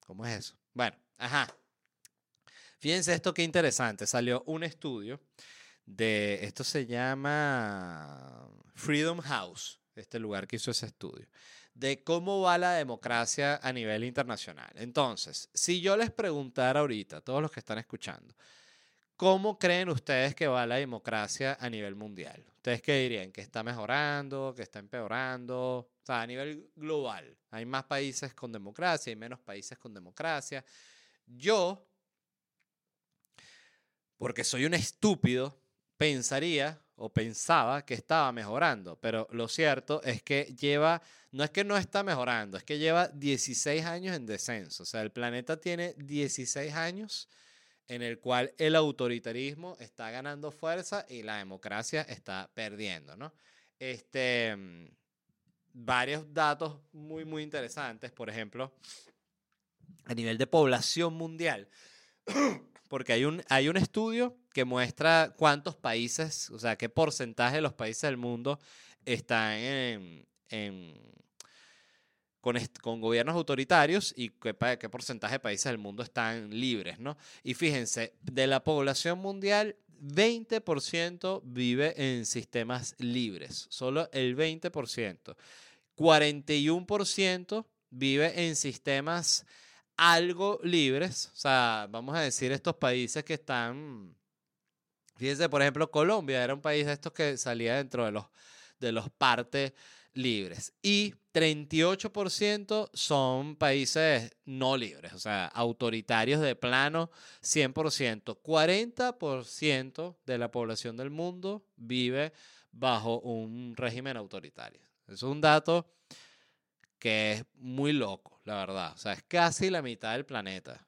¿Cómo es eso? Bueno, ajá. Fíjense esto qué interesante. Salió un estudio de, esto se llama Freedom House este lugar que hizo ese estudio, de cómo va la democracia a nivel internacional. Entonces, si yo les preguntara ahorita, todos los que están escuchando, ¿cómo creen ustedes que va la democracia a nivel mundial? ¿Ustedes qué dirían? ¿Que está mejorando? ¿Que está empeorando? O sea, a nivel global. Hay más países con democracia y menos países con democracia. Yo, porque soy un estúpido, pensaría o pensaba que estaba mejorando, pero lo cierto es que lleva, no es que no está mejorando, es que lleva 16 años en descenso. O sea, el planeta tiene 16 años en el cual el autoritarismo está ganando fuerza y la democracia está perdiendo, ¿no? Este, mm, varios datos muy, muy interesantes, por ejemplo, a nivel de población mundial, porque hay un, hay un estudio que muestra cuántos países, o sea, qué porcentaje de los países del mundo están en, con, con, gobiernos autoritarios y qué, porcentaje de países del mundo están libres, ¿no? Y fíjense, de la población mundial, 20% vive en sistemas libres, solo el 20%. 41% vive en sistemas algo libres, o sea, vamos a decir estos países que están, fíjense, por ejemplo, Colombia era un país de estos que salía dentro de los, de los partes libres y 38% son países no libres, o sea, autoritarios de plano 100%. 40% de la población del mundo vive bajo un régimen autoritario. es un dato que es muy loco, la verdad. O sea, es casi la mitad del planeta.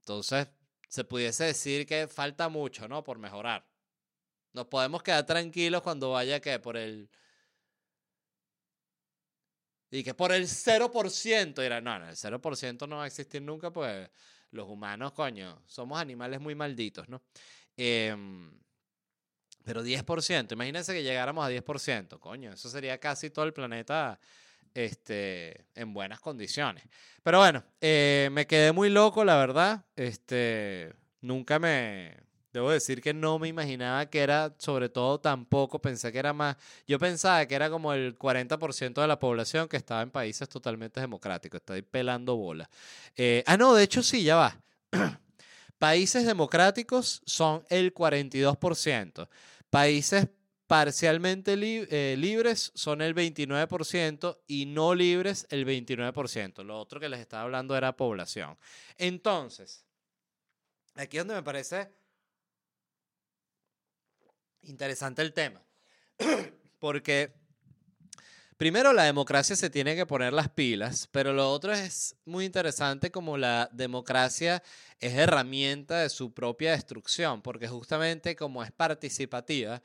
Entonces, se pudiese decir que falta mucho, ¿no? Por mejorar. Nos podemos quedar tranquilos cuando vaya que por el... Y que por el 0%, dirá, no, no, el 0% no va a existir nunca, pues los humanos, coño, somos animales muy malditos, ¿no? Em, pero 10%, imagínense que llegáramos a 10%, coño, eso sería casi todo el planeta este, en buenas condiciones. Pero bueno, eh, me quedé muy loco, la verdad. Este, nunca me, debo decir que no me imaginaba que era, sobre todo tampoco, pensé que era más, yo pensaba que era como el 40% de la población que estaba en países totalmente democráticos, estoy pelando bola. Eh, ah, no, de hecho sí, ya va. países democráticos son el 42%. Países parcialmente eh, libres son el 29% y no libres el 29%. Lo otro que les estaba hablando era población. Entonces, aquí es donde me parece interesante el tema. Porque primero la democracia se tiene que poner las pilas, pero lo otro es muy interesante como la democracia es herramienta de su propia destrucción, porque justamente como es participativa,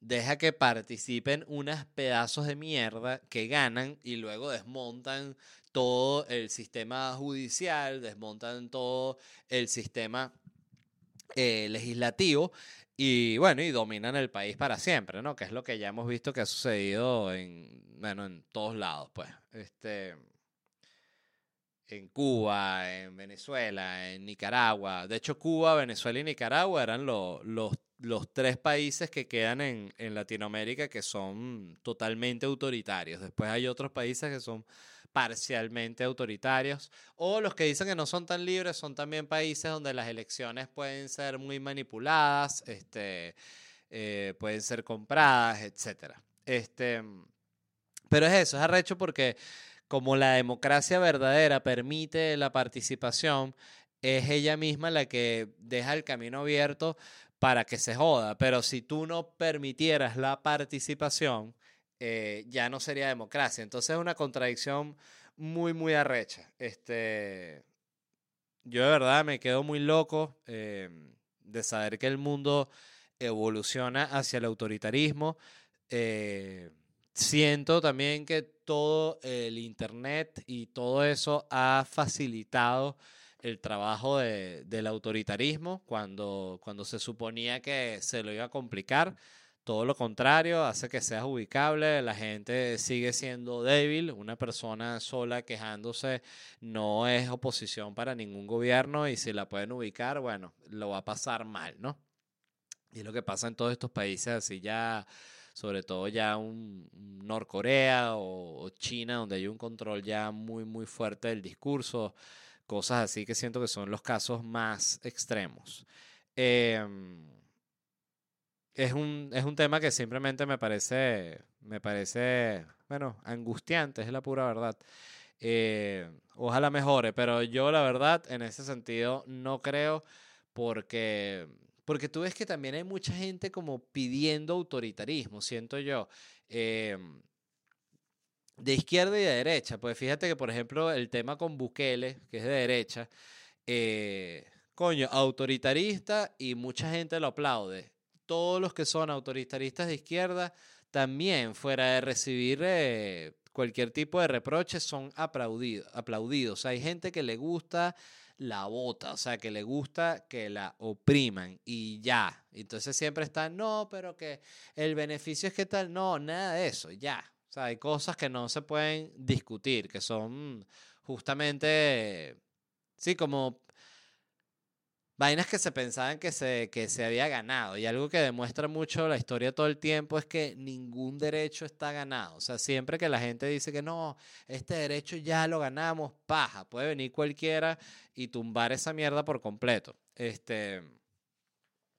deja que participen unos pedazos de mierda que ganan y luego desmontan todo el sistema judicial, desmontan todo el sistema eh, legislativo y bueno, y dominan el país para siempre, ¿no? Que es lo que ya hemos visto que ha sucedido en, bueno, en todos lados, pues. Este, en Cuba, en Venezuela, en Nicaragua. De hecho, Cuba, Venezuela y Nicaragua eran los, los, los tres países que quedan en, en Latinoamérica que son totalmente autoritarios. Después hay otros países que son parcialmente autoritarios, o los que dicen que no son tan libres son también países donde las elecciones pueden ser muy manipuladas, este, eh, pueden ser compradas, etc. Este, pero es eso, es arrecho porque como la democracia verdadera permite la participación, es ella misma la que deja el camino abierto para que se joda. Pero si tú no permitieras la participación, eh, ya no sería democracia. Entonces es una contradicción muy, muy arrecha. Este, yo de verdad me quedo muy loco eh, de saber que el mundo evoluciona hacia el autoritarismo. Eh, siento también que todo el Internet y todo eso ha facilitado el trabajo del autoritarismo cuando, cuando se suponía que se lo iba a complicar. Todo lo contrario, hace que seas ubicable, la gente sigue siendo débil, una persona sola quejándose no es oposición para ningún gobierno y si la pueden ubicar, bueno, lo va a pasar mal, ¿no? Y es lo que pasa en todos estos países, así ya, sobre todo ya un, Norcorea o, China, donde hay un control ya muy, muy fuerte del discurso, cosas así que siento que son los casos más extremos. Eh, es un, es un tema que simplemente me parece, me parece, bueno, angustiante, es la pura verdad. Eh, ojalá mejore, pero yo la verdad en ese sentido no creo porque, porque tú ves que también hay mucha gente como pidiendo autoritarismo, siento yo. Eh, de izquierda y de derecha, pues fíjate que por ejemplo el tema con Bukele, que es de derecha, eh, coño, autoritarista y mucha gente lo aplaude todos los que son autoritaristas de izquierda también, fuera de recibir eh, cualquier tipo de reproche, son aplaudidos, aplaudidos. hay gente que le gusta la bota, o sea, que le gusta que la opriman y ya. Entonces siempre están, no, pero que el beneficio es que tal, no, nada de eso, ya. O sea, hay cosas que no se pueden discutir, que son justamente, sí, como vainas que se pensaban que se, que se había ganado. Y algo que demuestra mucho la historia todo el tiempo es que ningún derecho está ganado. O sea, siempre que la gente dice que no, este derecho ya lo ganamos, paja, puede venir cualquiera y tumbar esa mierda por completo. Este,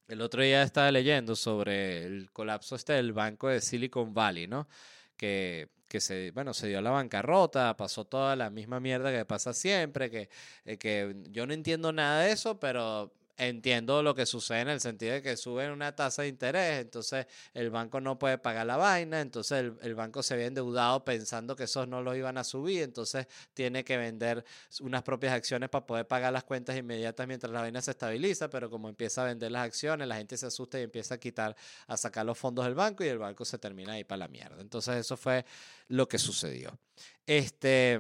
el otro día estaba leyendo sobre el colapso este del banco de Silicon Valley, ¿no? Que que se, bueno, se dio la bancarrota, pasó toda la misma mierda que pasa siempre, que, eh, que yo no entiendo nada de eso, pero entiendo lo que sucede en el sentido de que suben una tasa de interés, entonces el banco no puede pagar la vaina, entonces el, banco se había endeudado pensando que esos no los iban a subir, entonces tiene que vender unas propias acciones para poder pagar las cuentas inmediatas mientras la vaina se estabiliza, pero como empieza a vender las acciones, la gente se asusta y empieza a quitar, a sacar los fondos del banco y el banco se termina ahí para la mierda. Entonces eso fue lo que sucedió. Este,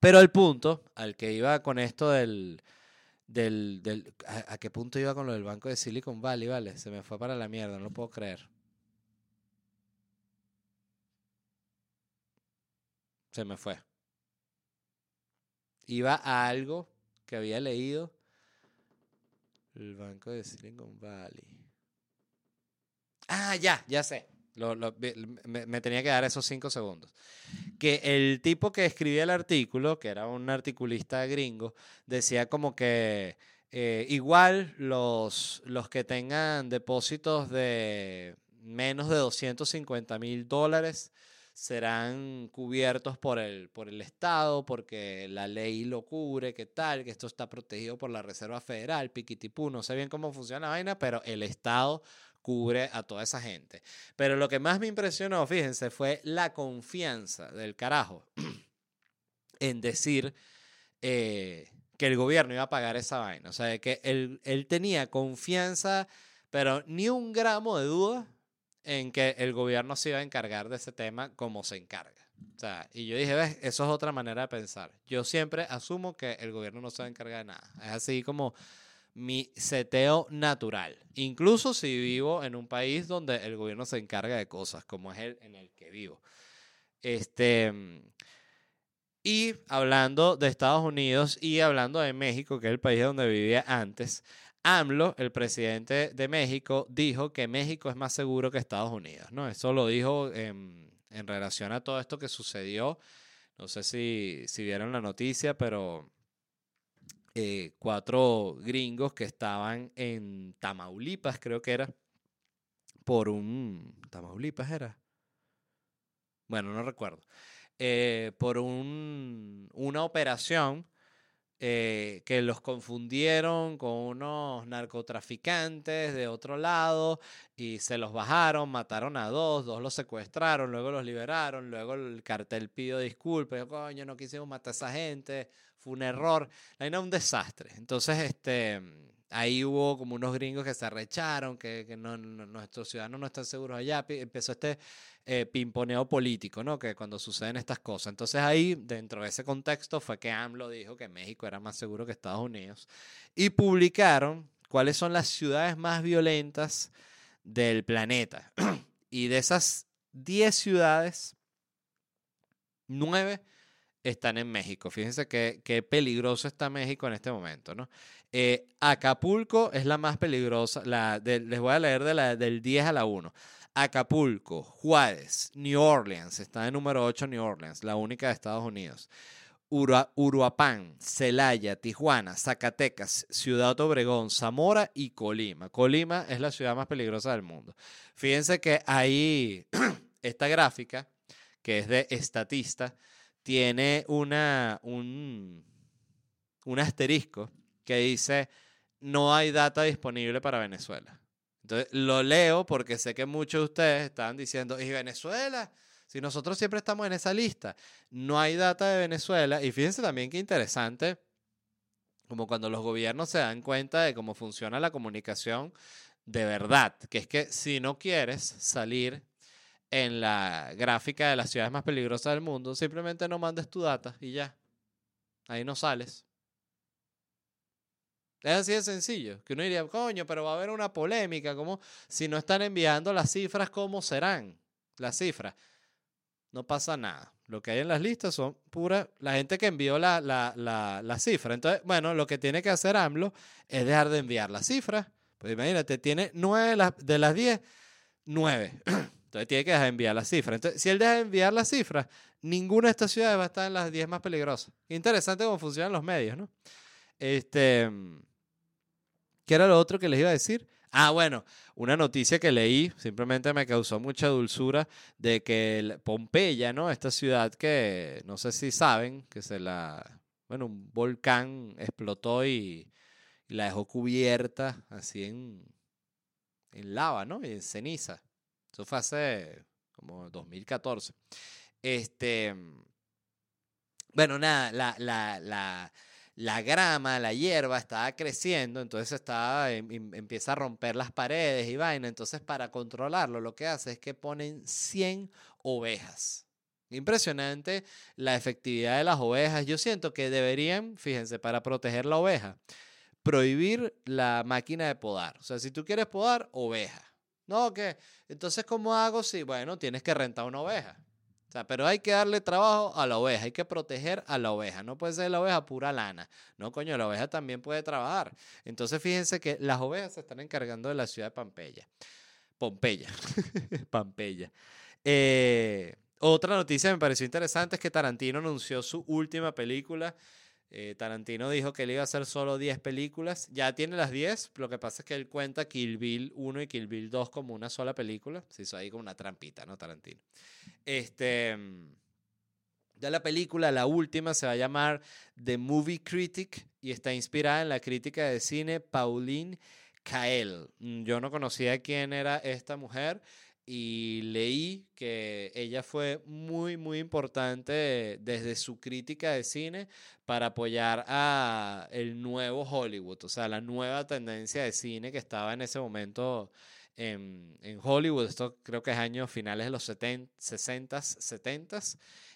pero el punto al que iba con esto del del, del a, qué punto iba con lo del banco de Silicon Valley, vale, se me fue para la mierda, no lo puedo creer. Se me fue. Iba a algo que había leído. El banco de Silicon Valley. Ah, ya, ya sé. Lo, me, tenía que dar esos cinco segundos. Que el tipo que escribía el artículo, que era un articulista gringo, decía como que eh, igual los, los que tengan depósitos de menos de 250 mil dólares serán cubiertos por el, por el Estado, porque la ley lo cubre, qué tal, que esto está protegido por la Reserva Federal, piquitipú, no sé bien cómo funciona la vaina, pero el Estado cubre a toda esa gente. Pero lo que más me impresionó, fíjense, fue la confianza del carajo en decir eh, que el gobierno iba a pagar esa vaina. O sea, que él, él tenía confianza pero ni un gramo de duda en que el gobierno se iba a encargar de ese tema como se encarga. O sea, y yo dije, ves, eso es otra manera de pensar. Yo siempre asumo que el gobierno no se va a encargar de nada. Es así como mi seteo natural. Incluso si vivo en un país donde el gobierno se encarga de cosas, como es el en el que vivo. Este, y hablando de Estados Unidos y hablando de México, que es el país donde vivía antes, AMLO, el presidente de México, dijo que México es más seguro que Estados Unidos. ¿no? Eso lo dijo en, relación a todo esto que sucedió. No sé si, si vieron la noticia, pero eh, cuatro gringos que estaban en Tamaulipas, creo que era, por un... Tamaulipas era. Bueno, no recuerdo. Eh, por un, una operación eh, que los confundieron con unos narcotraficantes de otro lado y se los bajaron, mataron a dos, dos los secuestraron, luego los liberaron, luego el cartel pidió disculpas, coño, no quisimos matar a esa gente, un error, ahí era un desastre. Entonces, este, ahí hubo como unos gringos que se arrecharon, que, que no, nuestros ciudadanos no están seguros allá, empezó este eh, pimponeo político, ¿no? Que cuando suceden estas cosas. Entonces ahí, dentro de ese contexto, fue que AMLO dijo que México era más seguro que Estados Unidos. Y publicaron cuáles son las ciudades más violentas del planeta. y de esas 10 ciudades, 9 están en México. Fíjense qué, qué peligroso está México en este momento, ¿no? Eh, Acapulco es la más peligrosa. La les voy a leer de la, del 10 a la 1. Acapulco, Juárez, New Orleans, está de número 8 New Orleans, la única de Estados Unidos. Uruapán, Celaya, Tijuana, Zacatecas, Ciudad Obregón, Zamora y Colima. Colima es la ciudad más peligrosa del mundo. Fíjense que ahí esta gráfica, que es de estatista, tiene una, un, un asterisco que dice no hay data disponible para Venezuela. Entonces, lo leo porque sé que muchos de ustedes están diciendo, ¿y Venezuela? Si nosotros siempre estamos en esa lista, no hay data de Venezuela. Y fíjense también qué interesante, como cuando los gobiernos se dan cuenta de cómo funciona la comunicación de verdad, que es que si no quieres salir en la gráfica de las ciudades más peligrosas del mundo, simplemente no mandes tu data y ya. Ahí no sales. Es así de sencillo. Que uno diría, coño, pero va a haber una polémica. como Si no están enviando las cifras, ¿cómo serán las cifras? No pasa nada. Lo que hay en las listas son pura la gente que envió la, la, la, cifra. Entonces, bueno, lo que tiene que hacer AMLO es dejar de enviar las cifras. Pues imagínate, tiene nueve de las diez, nueve. Entonces tiene que dejar de enviar las cifras. Entonces, si él deja de enviar las cifras, ninguna de estas ciudades va a estar en las diez más peligrosas. Interesante cómo funcionan los medios, ¿no? Este. ¿Qué era lo otro que les iba a decir? Ah, bueno, una noticia que leí, simplemente me causó mucha dulzura, de que Pompeya, ¿no? Esta ciudad que no sé si saben, que se la, bueno, un volcán explotó y, la dejó cubierta así en, en lava, ¿no? Y en ceniza. Eso fue hace como 2014. Este, bueno, nada, la, la, la la grama, la hierba estaba creciendo, entonces estaba, em, em, empieza a romper las paredes y vaina. Entonces, para controlarlo, lo que hace es que ponen 100 ovejas. Impresionante la efectividad de las ovejas. Yo siento que deberían, fíjense, para proteger la oveja, prohibir la máquina de podar. O sea, si tú quieres podar, oveja. No, ¿qué? Entonces, ¿cómo hago? Si, bueno, tienes que rentar una oveja pero hay que darle trabajo a la oveja, hay que proteger a la oveja. No puede ser la oveja pura lana. No, coño, la oveja también puede trabajar. Entonces, fíjense que las ovejas se están encargando de la ciudad de Pompeya. Pompeya. Pompeya. Eh, otra noticia que me pareció interesante es que Tarantino anunció su última película eh, Tarantino dijo que él iba a hacer solo 10 películas. Ya tiene las 10. Lo que pasa es que él cuenta Kill Bill 1 y Kill Bill 2 como una sola película. Se hizo ahí como una trampita, ¿no? Tarantino. Este. Ya la película, la última, se va a llamar The Movie Critic y está inspirada en la crítica de cine Pauline Kael. Mm, yo no conocía quién era esta mujer. Y leí que ella fue muy, muy importante desde su crítica de cine para apoyar a el nuevo Hollywood, o sea, la nueva tendencia de cine que estaba en ese momento en, en Hollywood. Esto creo que es años finales de los 70, 60, 70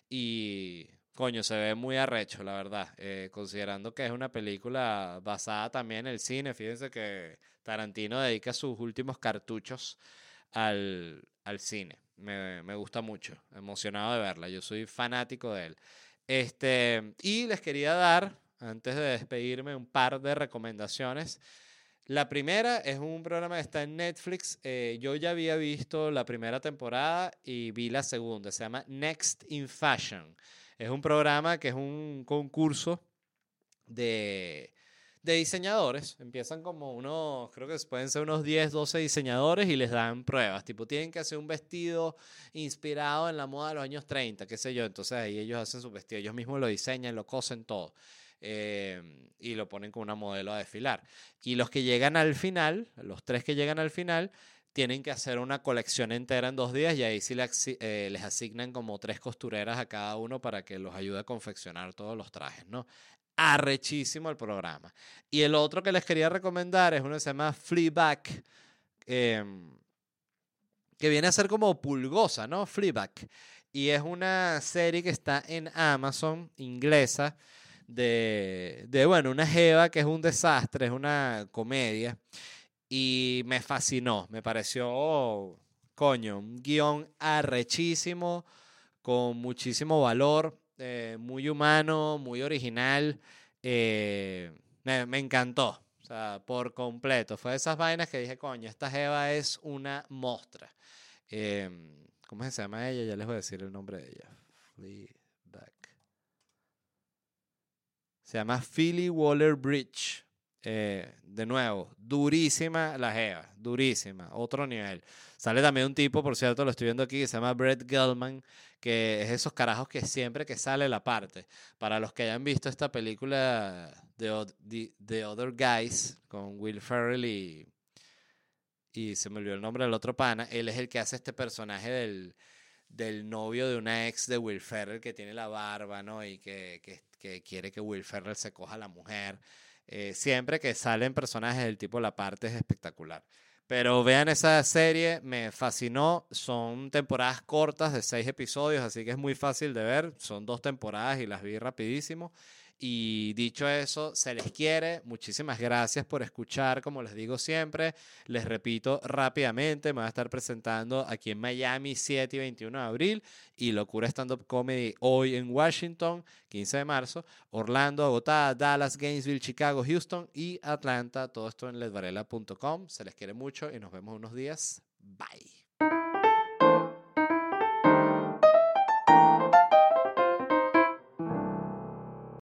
y coño, se ve muy arrecho, la verdad, eh, considerando que es una película basada también en el cine. Fíjense que Tarantino dedica sus últimos cartuchos al, al cine. Me, me, gusta mucho, emocionado de verla. Yo soy fanático de él. Este, y les quería dar, antes de despedirme, un par de recomendaciones. La primera es un programa que está en Netflix. Eh, yo ya había visto la primera temporada y vi la segunda. Se llama Next in Fashion. Es un programa que es un concurso de de diseñadores. Empiezan como unos, creo que pueden ser unos 10, 12 diseñadores y les dan pruebas. Tipo, tienen que hacer un vestido inspirado en la moda de los años 30, qué sé yo. Entonces ahí ellos hacen su vestido, ellos mismos lo diseñan, lo cosen todo. Eh, y lo ponen con una modelo a desfilar. Y los que llegan al final, los tres que llegan al final, tienen que hacer una colección entera en dos días y ahí sí eh, les asignan como tres costureras a cada uno para que los ayude a confeccionar todos los trajes, ¿no? Arrechísimo el programa. Y el otro que les quería recomendar es uno que se llama Fleabag, em, que viene a ser como pulgosa, ¿no? Fleabag. Y es una serie que está en Amazon, inglesa, de, de, bueno, una jeva que es un desastre, es una comedia. Y me fascinó, me pareció, coño, un guion arrechísimo, con muchísimo valor. Eh, muy humano, muy original. Eh, me, encantó, o sea, por completo. Fue de esas vainas que dije, coño, esta Jeva es una mostra. Em, ¿Cómo se llama ella? Ya les voy a decir el nombre de ella. Se llama Philly Waller Bridge. Eh, de nuevo, durísima la Jeva, durísima, otro nivel. Sale también un tipo, por cierto, lo estoy viendo aquí, que se llama Brett Gelman, que es esos carajos que siempre que sale la parte. Para los que hayan visto esta película The, Other Guys con Will Ferrell y, y se me olvidó el nombre del otro pana, él es el que hace este personaje del, del novio de una ex de Will Ferrell que tiene la barba, ¿no? Y que, que, que quiere que Will Ferrell se coja a la mujer. Eh, siempre que salen personajes del tipo La Parte es espectacular. Pero vean esa serie, me fascinó. Son temporadas cortas de seis episodios, así que es muy fácil de ver. Son dos temporadas y las vi rapidísimo. Y dicho eso, se les quiere. Muchísimas gracias por escuchar, como les digo siempre. Les repito rápidamente, me voy a estar presentando aquí en Miami 7 y 21 de abril y Locura Stand Up Comedy hoy en Washington, 15 de marzo, Orlando, Bogotá, Dallas, Gainesville, Chicago, Houston y Atlanta. Todo esto en ledvarela.com. Se les quiere mucho y nos vemos unos días. Bye.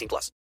18 plus.